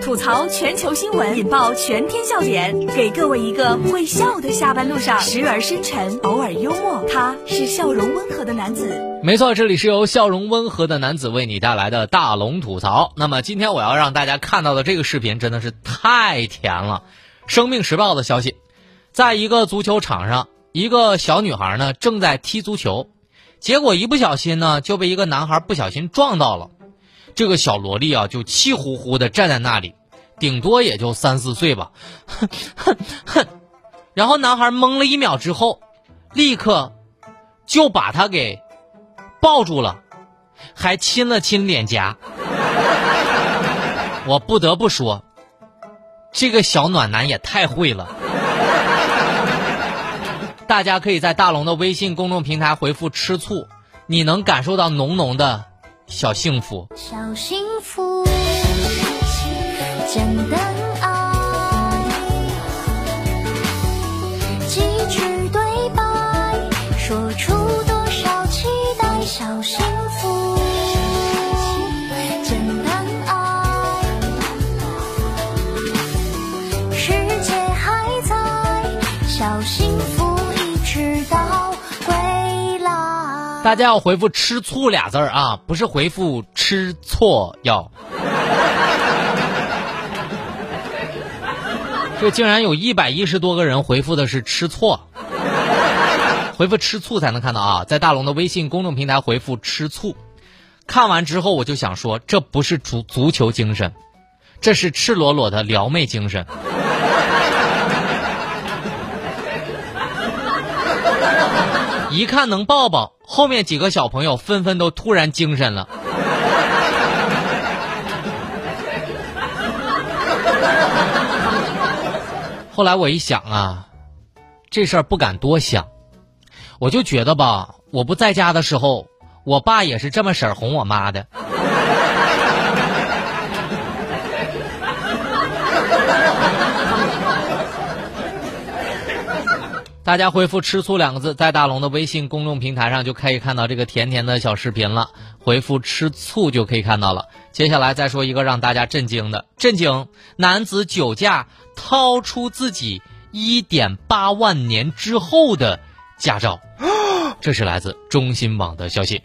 吐槽全球新闻，引爆全天笑点，给各位一个会笑的下班路上，时而深沉，偶尔幽默。他是笑容温和的男子。没错，这里是由笑容温和的男子为你带来的大龙吐槽。那么今天我要让大家看到的这个视频真的是太甜了。生命时报的消息，在一个足球场上，一个小女孩呢正在踢足球，结果一不小心呢就被一个男孩不小心撞到了。这个小萝莉啊，就气呼呼的站在那里，顶多也就三四岁吧，哼哼哼。然后男孩懵了一秒之后，立刻就把她给抱住了，还亲了亲脸颊。我不得不说，这个小暖男也太会了。大家可以在大龙的微信公众平台回复“吃醋”，你能感受到浓浓的。小幸福，小幸福，简单大家要回复“吃醋”俩字儿啊，不是回复“吃错药”。这竟然有一百一十多个人回复的是“吃错”，回复“吃醋”才能看到啊，在大龙的微信公众平台回复“吃醋”。看完之后我就想说，这不是足足球精神，这是赤裸裸的撩妹精神。一看能抱抱，后面几个小朋友纷纷都突然精神了。后来我一想啊，这事儿不敢多想，我就觉得吧，我不在家的时候，我爸也是这么婶哄我妈的。大家回复“吃醋”两个字，在大龙的微信公众平台上就可以看到这个甜甜的小视频了。回复“吃醋”就可以看到了。接下来再说一个让大家震惊的：震惊！男子酒驾掏出自己一点八万年之后的驾照，这是来自中新网的消息。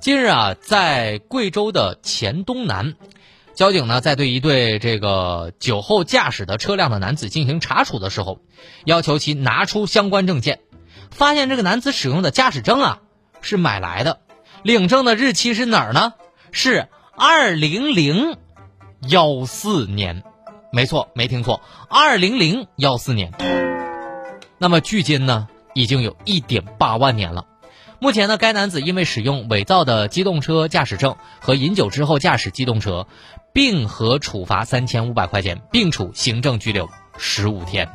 近日啊，在贵州的黔东南。交警呢，在对一对这个酒后驾驶的车辆的男子进行查处的时候，要求其拿出相关证件，发现这个男子使用的驾驶证啊是买来的，领证的日期是哪儿呢？是二零零幺四年，没错，没听错，二零零幺四年。那么距今呢，已经有一点八万年了。目前呢，该男子因为使用伪造的机动车驾驶证和饮酒之后驾驶机动车。并和处罚三千五百块钱，并处行政拘留十五天。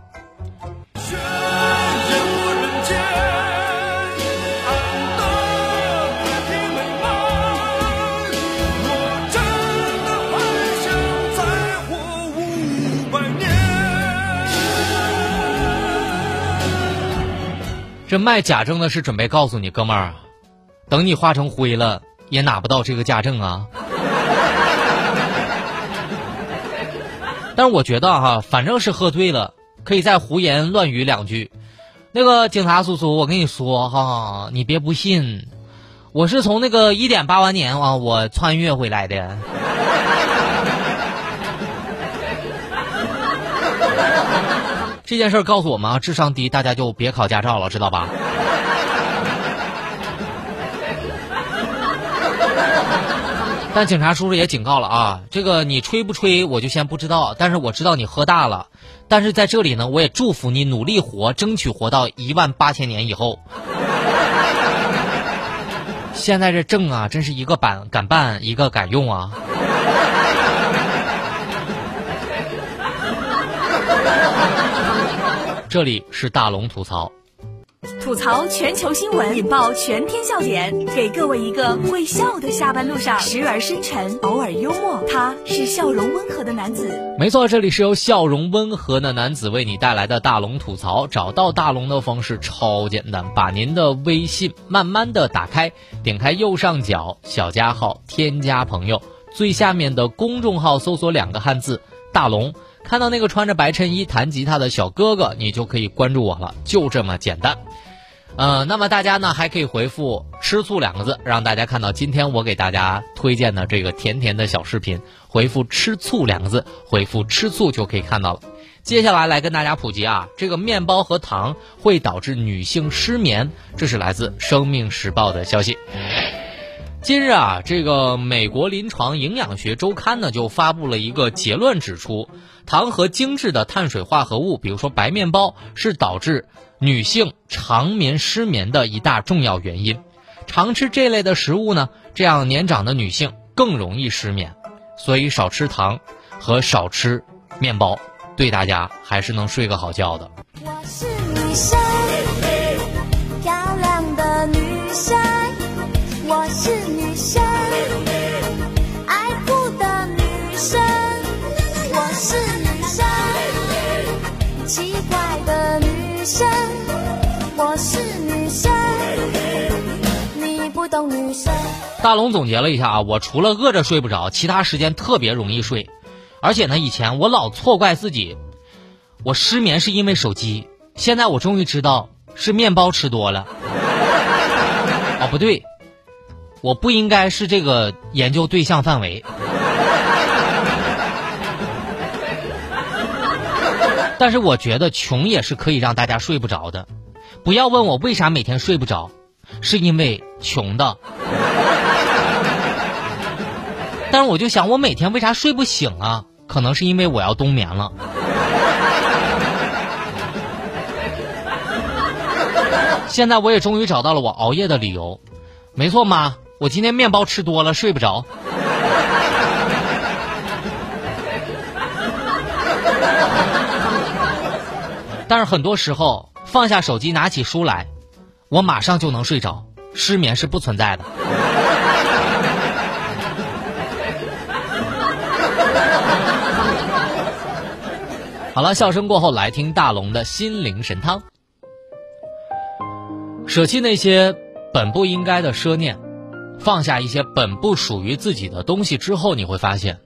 这卖假证的是准备告诉你，哥们儿，等你化成灰了，也拿不到这个假证啊。但是我觉得哈，反正是喝醉了，可以再胡言乱语两句。那个警察叔叔，我跟你说哈，你别不信，我是从那个一点八万年啊，我穿越回来的。这件事告诉我们啊，智商低，大家就别考驾照了，知道吧？但警察叔叔也警告了啊，这个你吹不吹我就先不知道，但是我知道你喝大了。但是在这里呢，我也祝福你努力活，争取活到一万八千年以后。现在这证啊，真是一个办敢办，一个敢用啊。这里是大龙吐槽。吐槽全球新闻，引爆全天笑点，给各位一个会笑的下班路上，时而深沉，偶尔幽默。他是笑容温和的男子。没错，这里是由笑容温和的男子为你带来的大龙吐槽。找到大龙的方式超简单，把您的微信慢慢的打开，点开右上角小加号，添加朋友。最下面的公众号搜索两个汉字“大龙”，看到那个穿着白衬衣弹吉他的小哥哥，你就可以关注我了，就这么简单。呃，那么大家呢还可以回复“吃醋”两个字，让大家看到今天我给大家推荐的这个甜甜的小视频。回复“吃醋”两个字，回复“吃醋”就可以看到了。接下来来跟大家普及啊，这个面包和糖会导致女性失眠，这是来自《生命时报》的消息。近日啊，这个美国临床营养学周刊呢就发布了一个结论，指出糖和精致的碳水化合物，比如说白面包，是导致。女性长眠失眠的一大重要原因，常吃这类的食物呢，这样年长的女性更容易失眠，所以少吃糖和少吃面包，对大家还是能睡个好觉的。我是女生，大龙总结了一下啊，我除了饿着睡不着，其他时间特别容易睡，而且呢，以前我老错怪自己，我失眠是因为手机，现在我终于知道是面包吃多了。哦，不对，我不应该是这个研究对象范围。但是我觉得穷也是可以让大家睡不着的。不要问我为啥每天睡不着，是因为穷的。但是我就想，我每天为啥睡不醒啊？可能是因为我要冬眠了。现在我也终于找到了我熬夜的理由。没错，妈，我今天面包吃多了，睡不着。但是很多时候。放下手机，拿起书来，我马上就能睡着。失眠是不存在的。好了，笑声过后，来听大龙的心灵神汤。舍弃那些本不应该的奢念，放下一些本不属于自己的东西之后，你会发现，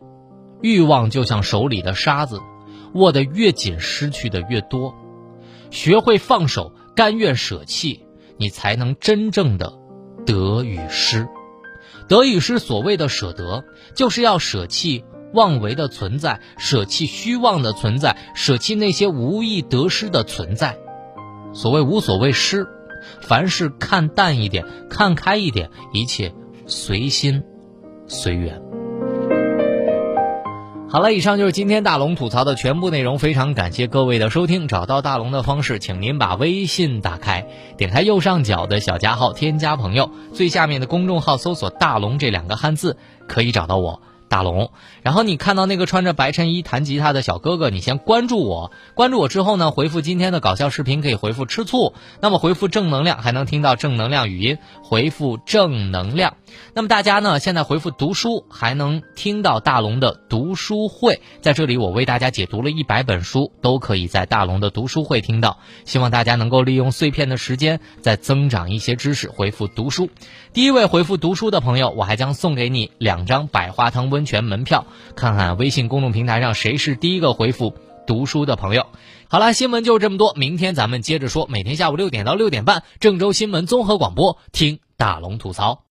欲望就像手里的沙子，握得越紧，失去的越多。学会放手，甘愿舍弃，你才能真正的得与失。得与失，所谓的舍得，就是要舍弃妄为的存在，舍弃虚妄的存在，舍弃那些无意得失的存在。所谓无所谓失，凡事看淡一点，看开一点，一切随心随缘。好了，以上就是今天大龙吐槽的全部内容。非常感谢各位的收听。找到大龙的方式，请您把微信打开，点开右上角的小加号，添加朋友，最下面的公众号搜索“大龙”这两个汉字，可以找到我。大龙，然后你看到那个穿着白衬衣弹吉他的小哥哥，你先关注我。关注我之后呢，回复今天的搞笑视频可以回复吃醋。那么回复正能量还能听到正能量语音，回复正能量。那么大家呢，现在回复读书还能听到大龙的读书会，在这里我为大家解读了一百本书，都可以在大龙的读书会听到。希望大家能够利用碎片的时间再增长一些知识。回复读书，第一位回复读书的朋友，我还将送给你两张百花汤温。温泉门票，看看微信公众平台上谁是第一个回复读书的朋友。好了，新闻就这么多，明天咱们接着说。每天下午六点到六点半，郑州新闻综合广播，听大龙吐槽。